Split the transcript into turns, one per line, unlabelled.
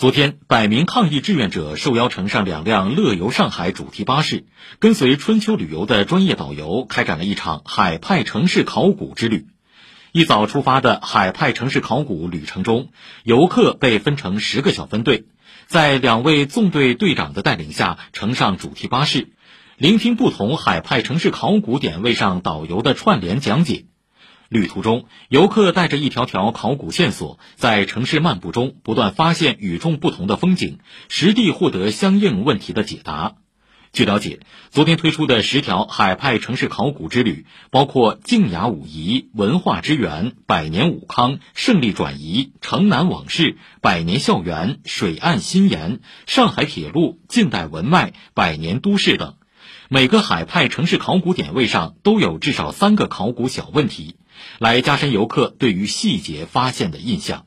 昨天，百名抗疫志愿者受邀乘上两辆“乐游上海”主题巴士，跟随春秋旅游的专业导游，开展了一场海派城市考古之旅。一早出发的海派城市考古旅程中，游客被分成十个小分队，在两位纵队队长的带领下，乘上主题巴士，聆听不同海派城市考古点位上导游的串联讲解。旅途中，游客带着一条条考古线索，在城市漫步中不断发现与众不同的风景，实地获得相应问题的解答。据了解，昨天推出的十条海派城市考古之旅，包括静雅武夷、文化之源、百年武康、胜利转移、城南往事、百年校园、水岸新颜、上海铁路、近代文脉、百年都市等。每个海派城市考古点位上都有至少三个考古小问题，来加深游客对于细节发现的印象。